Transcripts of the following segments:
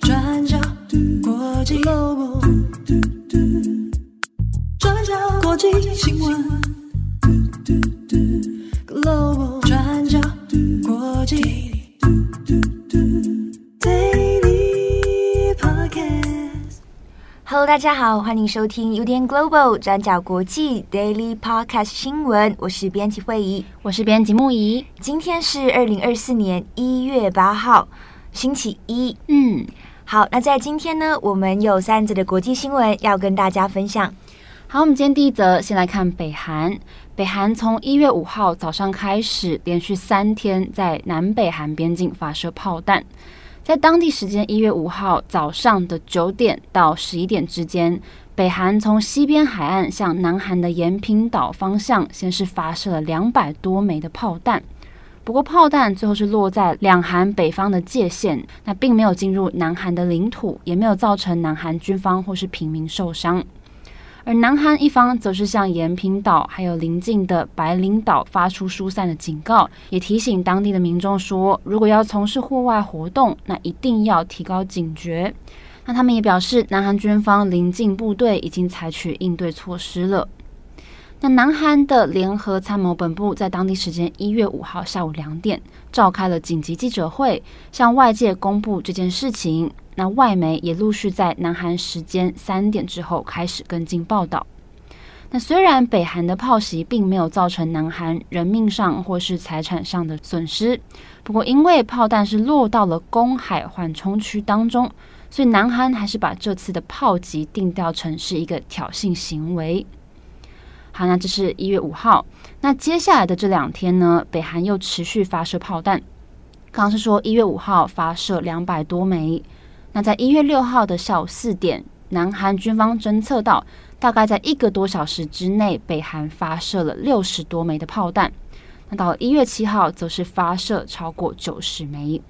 转角国际 Global，转角国际新闻 Hello，大家好，欢迎收听 UDN Global 转角国际 Daily Podcast 新闻。我是编辑惠仪，我是编辑木仪。今天是二零二四年一月八号。星期一，嗯，好，那在今天呢，我们有三则的国际新闻要跟大家分享。好，我们今天第一则先来看北韩。北韩从一月五号早上开始，连续三天在南北韩边境发射炮弹。在当地时间一月五号早上的九点到十一点之间，北韩从西边海岸向南韩的延平岛方向，先是发射了两百多枚的炮弹。不过，炮弹最后是落在两韩北方的界限，那并没有进入南韩的领土，也没有造成南韩军方或是平民受伤。而南韩一方则是向延坪岛还有邻近的白领岛发出疏散的警告，也提醒当地的民众说，如果要从事户外活动，那一定要提高警觉。那他们也表示，南韩军方邻近部队已经采取应对措施了。那南韩的联合参谋本部在当地时间一月五号下午两点召开了紧急记者会，向外界公布这件事情。那外媒也陆续在南韩时间三点之后开始跟进报道。那虽然北韩的炮袭并没有造成南韩人命上或是财产上的损失，不过因为炮弹是落到了公海缓冲区当中，所以南韩还是把这次的炮击定调成是一个挑衅行为。好，那这是一月五号。那接下来的这两天呢，北韩又持续发射炮弹。刚刚是说一月五号发射两百多枚。那在一月六号的下午四点，南韩军方侦测到，大概在一个多小时之内，北韩发射了六十多枚的炮弹。那到一月七号，则是发射超过九十枚。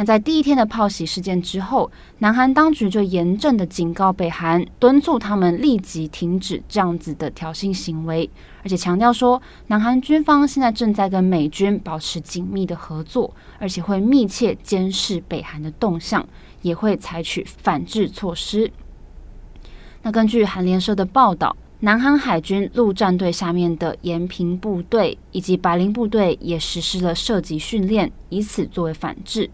那在第一天的炮袭事件之后，南韩当局就严正的警告北韩，敦促他们立即停止这样子的挑衅行为，而且强调说，南韩军方现在正在跟美军保持紧密的合作，而且会密切监视北韩的动向，也会采取反制措施。那根据韩联社的报道，南韩海军陆战队下面的延平部队以及白领部队也实施了射击训练，以此作为反制。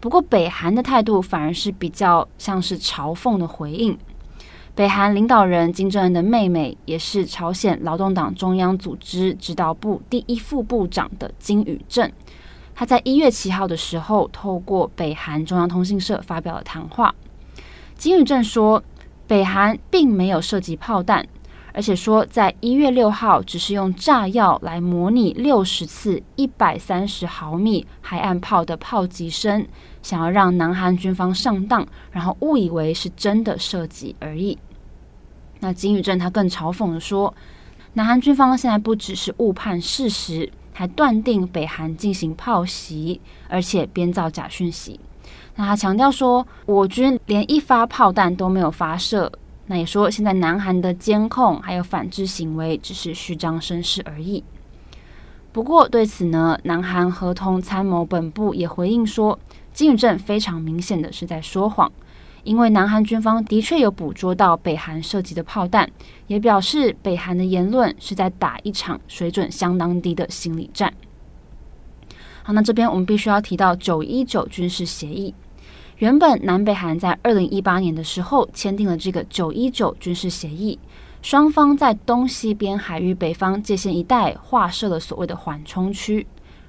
不过，北韩的态度反而是比较像是嘲讽的回应。北韩领导人金正恩的妹妹，也是朝鲜劳动党中央组织指导部第一副部长的金宇镇，她在一月七号的时候，透过北韩中央通讯社发表了谈话。金宇镇说，北韩并没有涉及炮弹。而且说，在一月六号，只是用炸药来模拟六十次一百三十毫米海岸炮的炮击声，想要让南韩军方上当，然后误以为是真的射击而已。那金宇镇他更嘲讽地说，南韩军方现在不只是误判事实，还断定北韩进行炮袭，而且编造假讯息。那他强调说，我军连一发炮弹都没有发射。那也说，现在南韩的监控还有反制行为只是虚张声势而已。不过对此呢，南韩合同参谋本部也回应说，金宇镇非常明显的是在说谎，因为南韩军方的确有捕捉到北韩射击的炮弹，也表示北韩的言论是在打一场水准相当低的心理战。好，那这边我们必须要提到九一九军事协议。原本南北韩在二零一八年的时候签订了这个九一九军事协议，双方在东西边海域北方界限一带划设了所谓的缓冲区，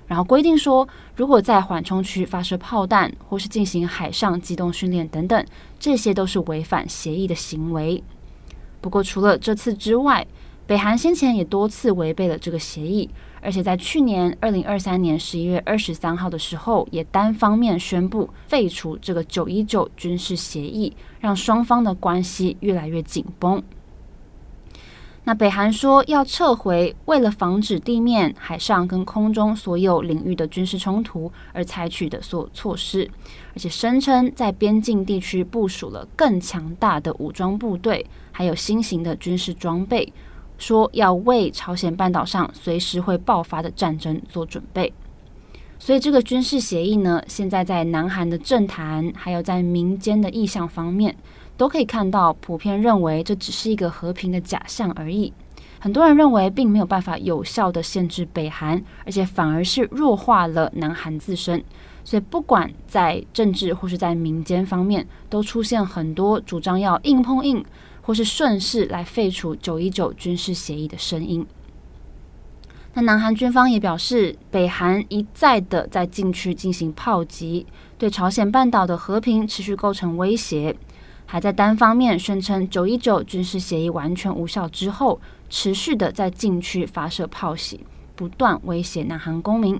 然后规定说，如果在缓冲区发射炮弹或是进行海上机动训练等等，这些都是违反协议的行为。不过除了这次之外，北韩先前也多次违背了这个协议。而且在去年二零二三年十一月二十三号的时候，也单方面宣布废除这个九一九军事协议，让双方的关系越来越紧绷。那北韩说要撤回，为了防止地面、海上跟空中所有领域的军事冲突而采取的所有措施，而且声称在边境地区部署了更强大的武装部队，还有新型的军事装备。说要为朝鲜半岛上随时会爆发的战争做准备。所以这个军事协议呢，现在在南韩的政坛，还有在民间的意向方面，都可以看到，普遍认为这只是一个和平的假象而已。很多人认为，并没有办法有效地限制北韩，而且反而是弱化了南韩自身。所以，不管在政治或是在民间方面，都出现很多主张要硬碰硬，或是顺势来废除九一九军事协议的声音。那南韩军方也表示，北韩一再的在禁区进行炮击，对朝鲜半岛的和平持续构成威胁，还在单方面宣称九一九军事协议完全无效之后，持续的在禁区发射炮袭，不断威胁南韩公民。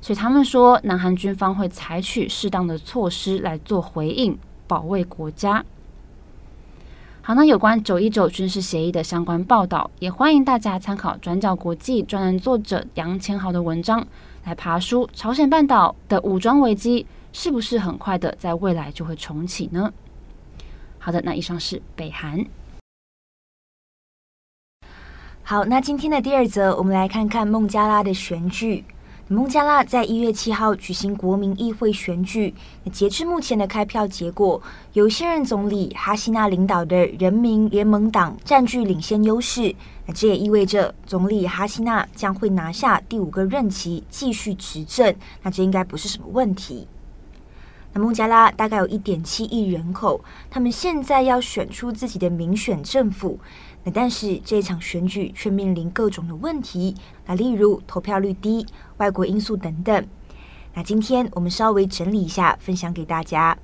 所以他们说，南韩军方会采取适当的措施来做回应，保卫国家。好，那有关九一九军事协议的相关报道，也欢迎大家参考转角国际专栏作者杨千豪的文章，来爬梳朝鲜半岛的武装危机是不是很快的在未来就会重启呢？好的，那以上是北韩。好，那今天的第二则，我们来看看孟加拉的选举。孟加拉在一月七号举行国民议会选举，截至目前的开票结果，由现任总理哈希娜领导的人民联盟党占据领先优势。那这也意味着总理哈希娜将会拿下第五个任期，继续执政。那这应该不是什么问题。孟加拉大概有一点七亿人口，他们现在要选出自己的民选政府。那但是这一场选举却面临各种的问题，那例如投票率低、外国因素等等。那今天我们稍微整理一下，分享给大家。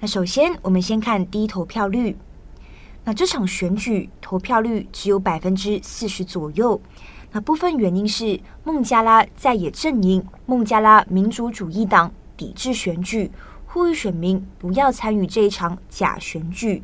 那首先我们先看低投票率。那这场选举投票率只有百分之四十左右。那部分原因是孟加拉在野阵营孟加拉民主主义党抵制选举，呼吁选民不要参与这一场假选举。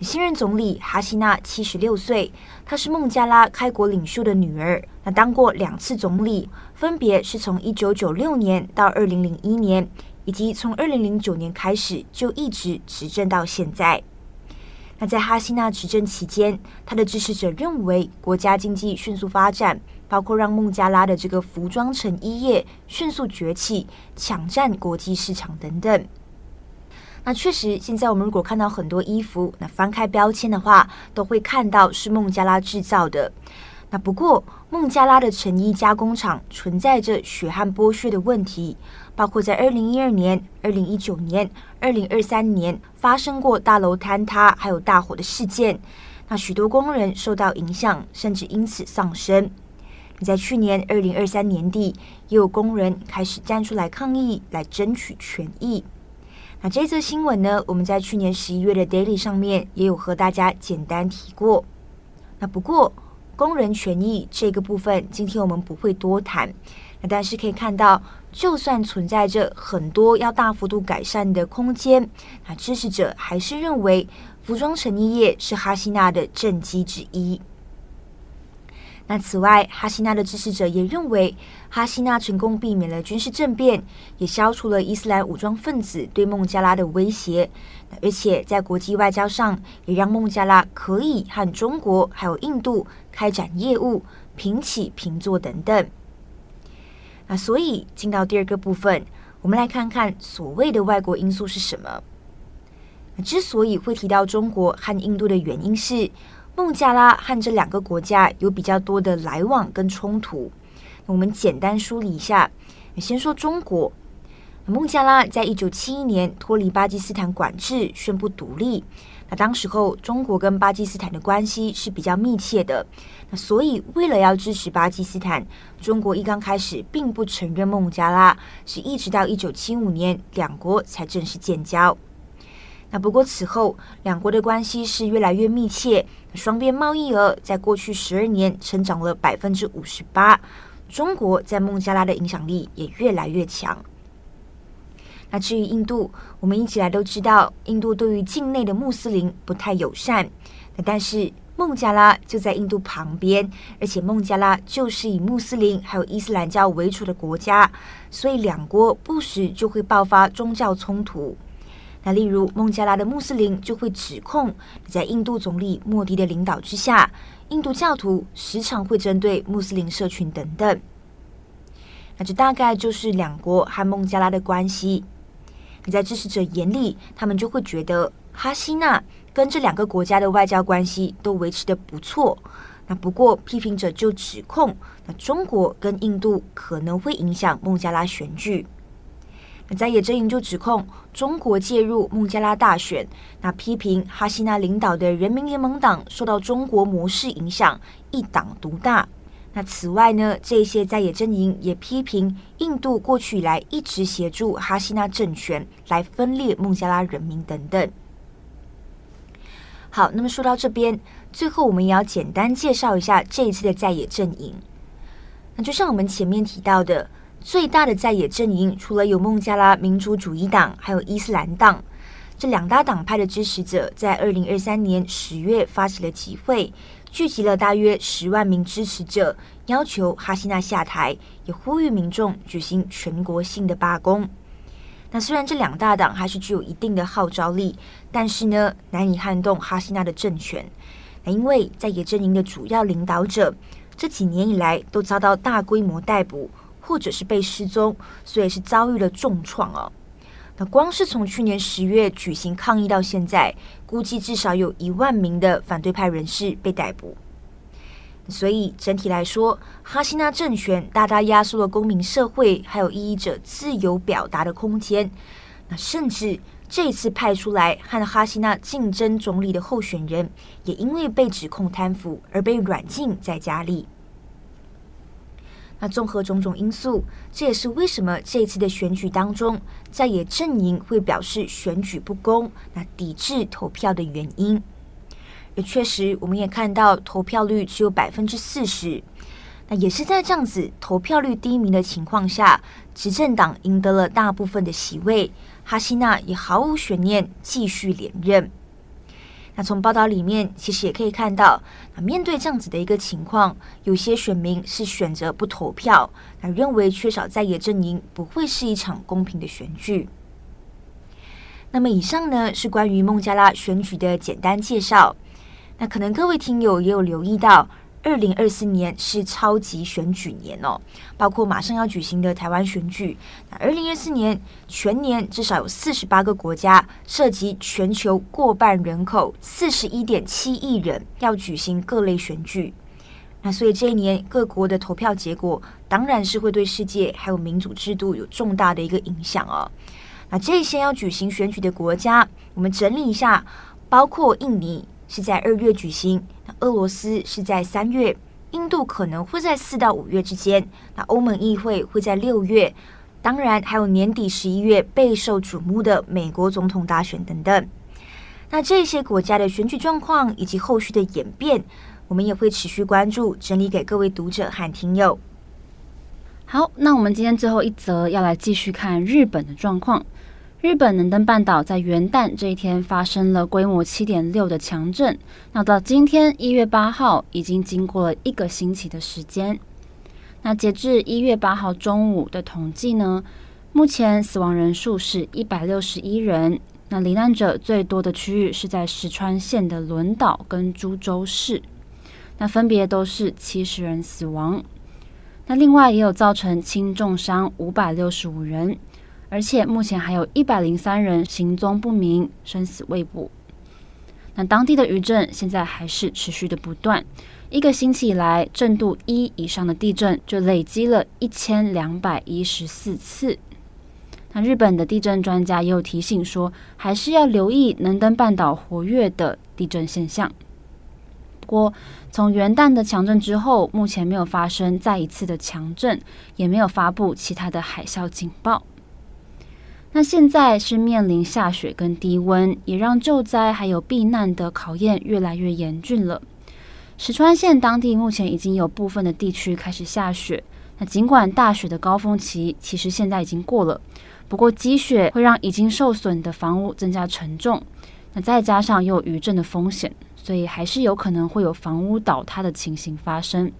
新任总理哈希娜七十六岁，她是孟加拉开国领袖的女儿。她当过两次总理，分别是从一九九六年到二零零一年，以及从二零零九年开始就一直执政到现在。那在哈希娜执政期间，她的支持者认为国家经济迅速发展，包括让孟加拉的这个服装成衣业迅速崛起，抢占国际市场等等。那确实，现在我们如果看到很多衣服，那翻开标签的话，都会看到是孟加拉制造的。那不过，孟加拉的成衣加工厂存在着血汗剥削的问题，包括在二零一二年、二零一九年、二零二三年发生过大楼坍塌还有大火的事件。那许多工人受到影响，甚至因此丧生。在去年二零二三年底，也有工人开始站出来抗议，来争取权益。那这则新闻呢，我们在去年十一月的 Daily 上面也有和大家简单提过。那不过工人权益这个部分，今天我们不会多谈。但是可以看到，就算存在着很多要大幅度改善的空间，那支持者还是认为服装成衣业是哈希娜的政绩之一。那此外，哈希娜的支持者也认为，哈希娜成功避免了军事政变，也消除了伊斯兰武装分子对孟加拉的威胁，而且在国际外交上，也让孟加拉可以和中国还有印度开展业务，平起平坐等等。那所以进到第二个部分，我们来看看所谓的外国因素是什么。之所以会提到中国和印度的原因是。孟加拉和这两个国家有比较多的来往跟冲突。我们简单梳理一下，先说中国。孟加拉在一九七一年脱离巴基斯坦管制，宣布独立。那当时候，中国跟巴基斯坦的关系是比较密切的。那所以，为了要支持巴基斯坦，中国一刚开始并不承认孟加拉，是一直到一九七五年，两国才正式建交。那不过此后，两国的关系是越来越密切，双边贸易额在过去十二年成长了百分之五十八，中国在孟加拉的影响力也越来越强。那至于印度，我们一直来都知道，印度对于境内的穆斯林不太友善，那但是孟加拉就在印度旁边，而且孟加拉就是以穆斯林还有伊斯兰教为主的国家，所以两国不时就会爆发宗教冲突。那例如孟加拉的穆斯林就会指控，在印度总理莫迪的领导之下，印度教徒时常会针对穆斯林社群等等。那这大概就是两国和孟加拉的关系。你在支持者眼里，他们就会觉得哈希娜跟这两个国家的外交关系都维持的不错。那不过批评者就指控，那中国跟印度可能会影响孟加拉选举。那在野阵营就指控中国介入孟加拉大选，那批评哈希娜领导的人民联盟党受到中国模式影响，一党独大。那此外呢，这些在野阵营也批评印度过去以来一直协助哈希纳政权来分裂孟加拉人民等等。好，那么说到这边，最后我们也要简单介绍一下这一次的在野阵营。那就像我们前面提到的，最大的在野阵营除了有孟加拉民主主义党，还有伊斯兰党。这两大党派的支持者在二零二三年十月发起了集会。聚集了大约十万名支持者，要求哈希娜下台，也呼吁民众举行全国性的罢工。那虽然这两大党还是具有一定的号召力，但是呢，难以撼动哈希娜的政权。那因为在野阵营的主要领导者这几年以来都遭到大规模逮捕，或者是被失踪，所以是遭遇了重创哦。光是从去年十月举行抗议到现在，估计至少有一万名的反对派人士被逮捕。所以整体来说，哈希娜政权大大压缩了公民社会还有异议者自由表达的空间。那甚至这次派出来和哈希娜竞争总理的候选人，也因为被指控贪腐而被软禁在家里。那综合种种因素，这也是为什么这一次的选举当中，在野阵营会表示选举不公，那抵制投票的原因。也确实，我们也看到投票率只有百分之四十。那也是在这样子投票率低迷的情况下，执政党赢得了大部分的席位，哈希娜也毫无悬念继续连任。那从报道里面其实也可以看到，那面对这样子的一个情况，有些选民是选择不投票，那认为缺少在野阵营不会是一场公平的选举。那么以上呢是关于孟加拉选举的简单介绍。那可能各位听友也有留意到。二零二四年是超级选举年哦，包括马上要举行的台湾选举。那二零二四年全年至少有四十八个国家，涉及全球过半人口四十一点七亿人，要举行各类选举。那所以这一年各国的投票结果，当然是会对世界还有民主制度有重大的一个影响哦。那这些要举行选举的国家，我们整理一下，包括印尼是在二月举行。那俄罗斯是在三月，印度可能会在四到五月之间，那欧盟议会会在六月，当然还有年底十一月备受瞩目的美国总统大选等等。那这些国家的选举状况以及后续的演变，我们也会持续关注，整理给各位读者和听友。好，那我们今天最后一则要来继续看日本的状况。日本能登半岛在元旦这一天发生了规模七点六的强震。那到今天一月八号，已经经过了一个星期的时间。那截至一月八号中午的统计呢，目前死亡人数是一百六十一人。那罹难者最多的区域是在石川县的轮岛跟株洲市，那分别都是七十人死亡。那另外也有造成轻重伤五百六十五人。而且目前还有一百零三人行踪不明，生死未卜。那当地的余震现在还是持续的不断，一个星期以来，震度一以上的地震就累积了一千两百一十四次。那日本的地震专家也有提醒说，还是要留意能登半岛活跃的地震现象。不过，从元旦的强震之后，目前没有发生再一次的强震，也没有发布其他的海啸警报。那现在是面临下雪跟低温，也让救灾还有避难的考验越来越严峻了。石川县当地目前已经有部分的地区开始下雪。那尽管大雪的高峰期其实现在已经过了，不过积雪会让已经受损的房屋增加沉重。那再加上又有余震的风险，所以还是有可能会有房屋倒塌的情形发生。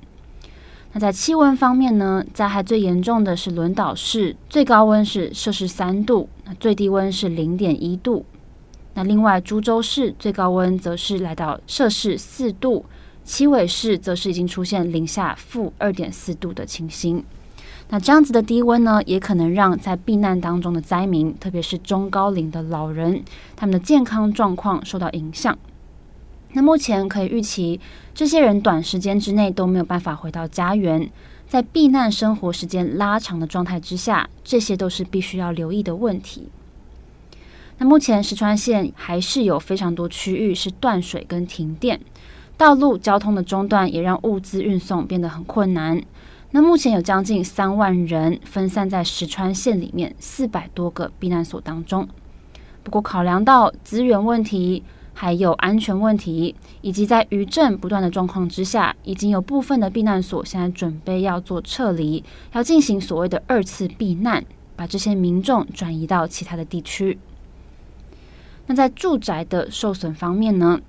那在气温方面呢，灾害最严重的是轮岛市，最高温是摄氏三度，那最低温是零点一度。那另外株洲市最高温则是来到摄氏四度，七尾市则是已经出现零下负二点四度的情形。那这样子的低温呢，也可能让在避难当中的灾民，特别是中高龄的老人，他们的健康状况受到影响。那目前可以预期，这些人短时间之内都没有办法回到家园，在避难生活时间拉长的状态之下，这些都是必须要留意的问题。那目前石川县还是有非常多区域是断水跟停电，道路交通的中断也让物资运送变得很困难。那目前有将近三万人分散在石川县里面四百多个避难所当中。不过，考量到资源问题、还有安全问题，以及在余震不断的状况之下，已经有部分的避难所现在准备要做撤离，要进行所谓的二次避难，把这些民众转移到其他的地区。那在住宅的受损方面呢？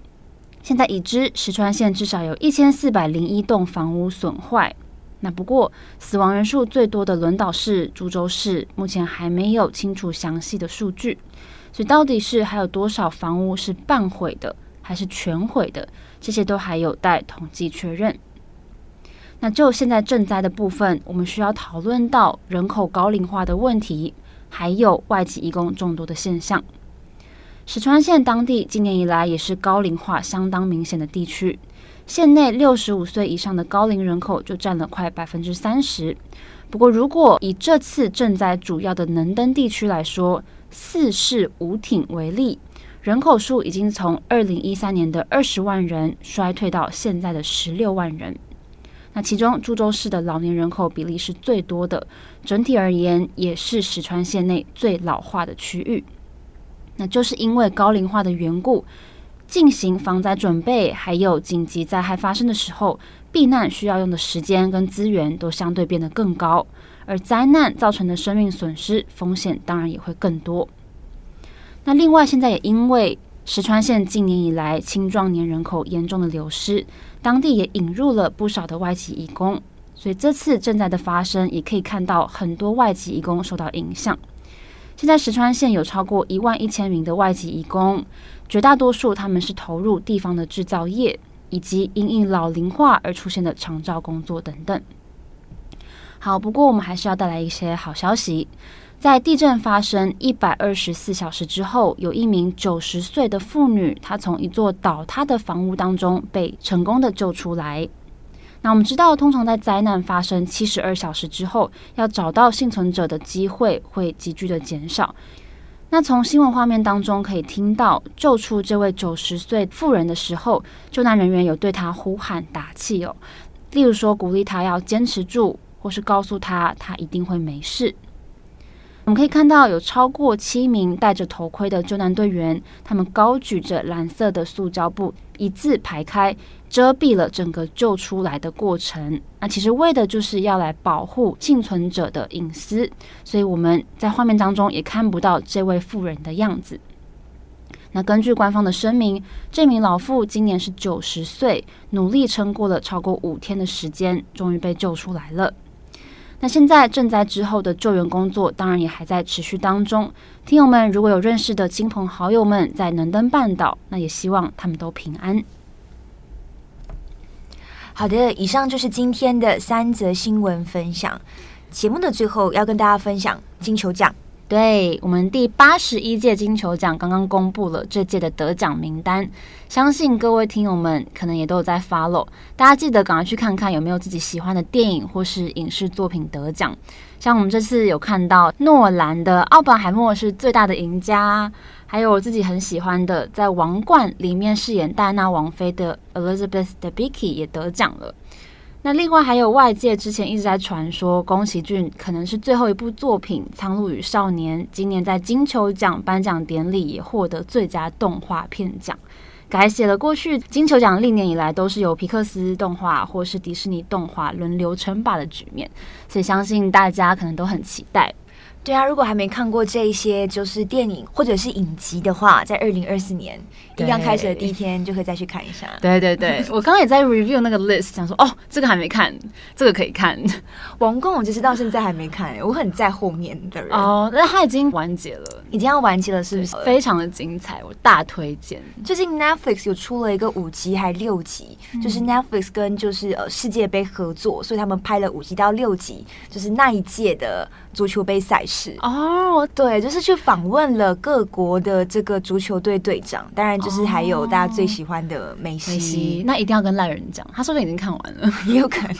现在已知石川县至少有一千四百零一栋房屋损坏。那不过，死亡人数最多的轮岛市、株洲市，目前还没有清楚详细的数据。所以，到底是还有多少房屋是半毁的，还是全毁的？这些都还有待统计确认。那就现在賑灾的部分，我们需要讨论到人口高龄化的问题，还有外籍移工众多的现象。石川县当地今年以来也是高龄化相当明显的地区。县内六十五岁以上的高龄人口就占了快百分之三十。不过，如果以这次賑灾主要的能登地区来说，四市五町为例，人口数已经从二零一三年的二十万人衰退到现在的十六万人。那其中，株洲市的老年人口比例是最多的，整体而言也是石川县内最老化的区域。那就是因为高龄化的缘故。进行防灾准备，还有紧急灾害发生的时候，避难需要用的时间跟资源都相对变得更高，而灾难造成的生命损失风险当然也会更多。那另外，现在也因为石川县近年以来青壮年人口严重的流失，当地也引入了不少的外籍移工，所以这次賑灾的发生，也可以看到很多外籍移工受到影响。现在石川县有超过一万一千名的外籍移工。绝大多数他们是投入地方的制造业，以及因应老龄化而出现的长照工作等等。好，不过我们还是要带来一些好消息。在地震发生一百二十四小时之后，有一名九十岁的妇女，她从一座倒塌的房屋当中被成功的救出来。那我们知道，通常在灾难发生七十二小时之后，要找到幸存者的机会会急剧的减少。那从新闻画面当中可以听到，救出这位九十岁妇人的时候，救难人员有对她呼喊打气哦，例如说鼓励她要坚持住，或是告诉他，他一定会没事。我们可以看到有超过七名戴着头盔的救难队员，他们高举着蓝色的塑胶布，一字排开。遮蔽了整个救出来的过程，那其实为的就是要来保护幸存者的隐私，所以我们在画面当中也看不到这位妇人的样子。那根据官方的声明，这名老妇今年是九十岁，努力撑过了超过五天的时间，终于被救出来了。那现在賑灾之后的救援工作，当然也还在持续当中。听友们如果有认识的亲朋好友们在能登半岛，那也希望他们都平安。好的，以上就是今天的三则新闻分享。节目的最后要跟大家分享金球奖。对，我们第八十一届金球奖刚刚公布了这届的得奖名单，相信各位听友们可能也都有在 follow。大家记得赶快去看看有没有自己喜欢的电影或是影视作品得奖。像我们这次有看到诺兰的《奥本海默》是最大的赢家。还有我自己很喜欢的，在《王冠》里面饰演戴安娜王妃的 Elizabeth Debicki 也得奖了。那另外还有外界之前一直在传说，宫崎骏可能是最后一部作品《苍鹭与少年》，今年在金球奖颁奖典礼也获得最佳动画片奖，改写了过去金球奖历年以来都是由皮克斯动画或是迪士尼动画轮流称霸的局面，所以相信大家可能都很期待。对啊，如果还没看过这一些就是电影或者是影集的话，在二零二四年一刚开始的第一天就可以再去看一下。对对对，我刚刚也在 review 那个 list，想说哦，这个还没看，这个可以看。王冠我就是到现在还没看，我很在后面的人。哦，那他已经完结了。已经要完结了，是不是？非常的精彩，我大推荐。最近 Netflix 有出了一个五集还六集，嗯、就是 Netflix 跟就是呃世界杯合作，所以他们拍了五集到六集，就是那一届的足球杯赛事。哦，对，就是去访问了各国的这个足球队队长，当然就是还有大家最喜欢的梅西。梅西，那一定要跟烂人讲，他说不定已经看完了，也有可能。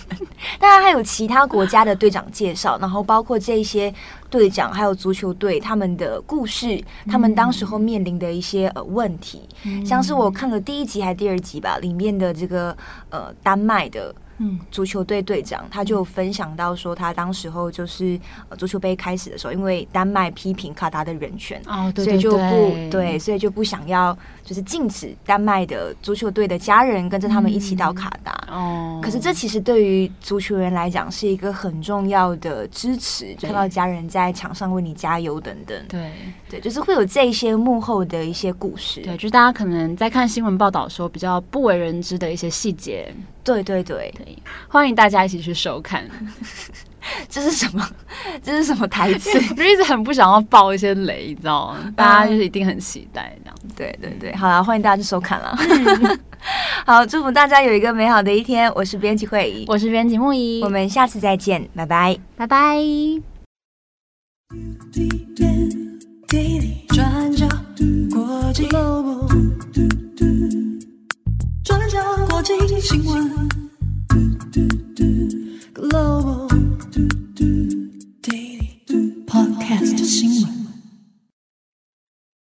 当然还有其他国家的队长介绍，然后包括这些。队长还有足球队他们的故事，他们当时候面临的一些呃问题，嗯、像是我看了第一集还是第二集吧，里面的这个呃丹麦的。嗯，足球队队长他就分享到说，他当时候就是足球杯开始的时候，因为丹麦批评卡达的人权，哦，对对对，所以就不对，所以就不想要就是禁止丹麦的足球队的家人跟着他们一起到卡达。哦、嗯，可是这其实对于足球员来讲是一个很重要的支持，看到家人在场上为你加油等等。对对，就是会有这一些幕后的一些故事。对，就是大家可能在看新闻报道的时候比较不为人知的一些细节。对对对，对，欢迎大家一起去收看。这是什么？这是什么台词？就一直很不想要爆一些雷，你知道吗？大家就是一定很期待这样。对对对，好啦，欢迎大家去收看了。好，祝福大家有一个美好的一天。我是编辑会议，我是编辑木仪，我们下次再见，拜拜，拜拜。转角国际，国际新闻 global Daily Podcast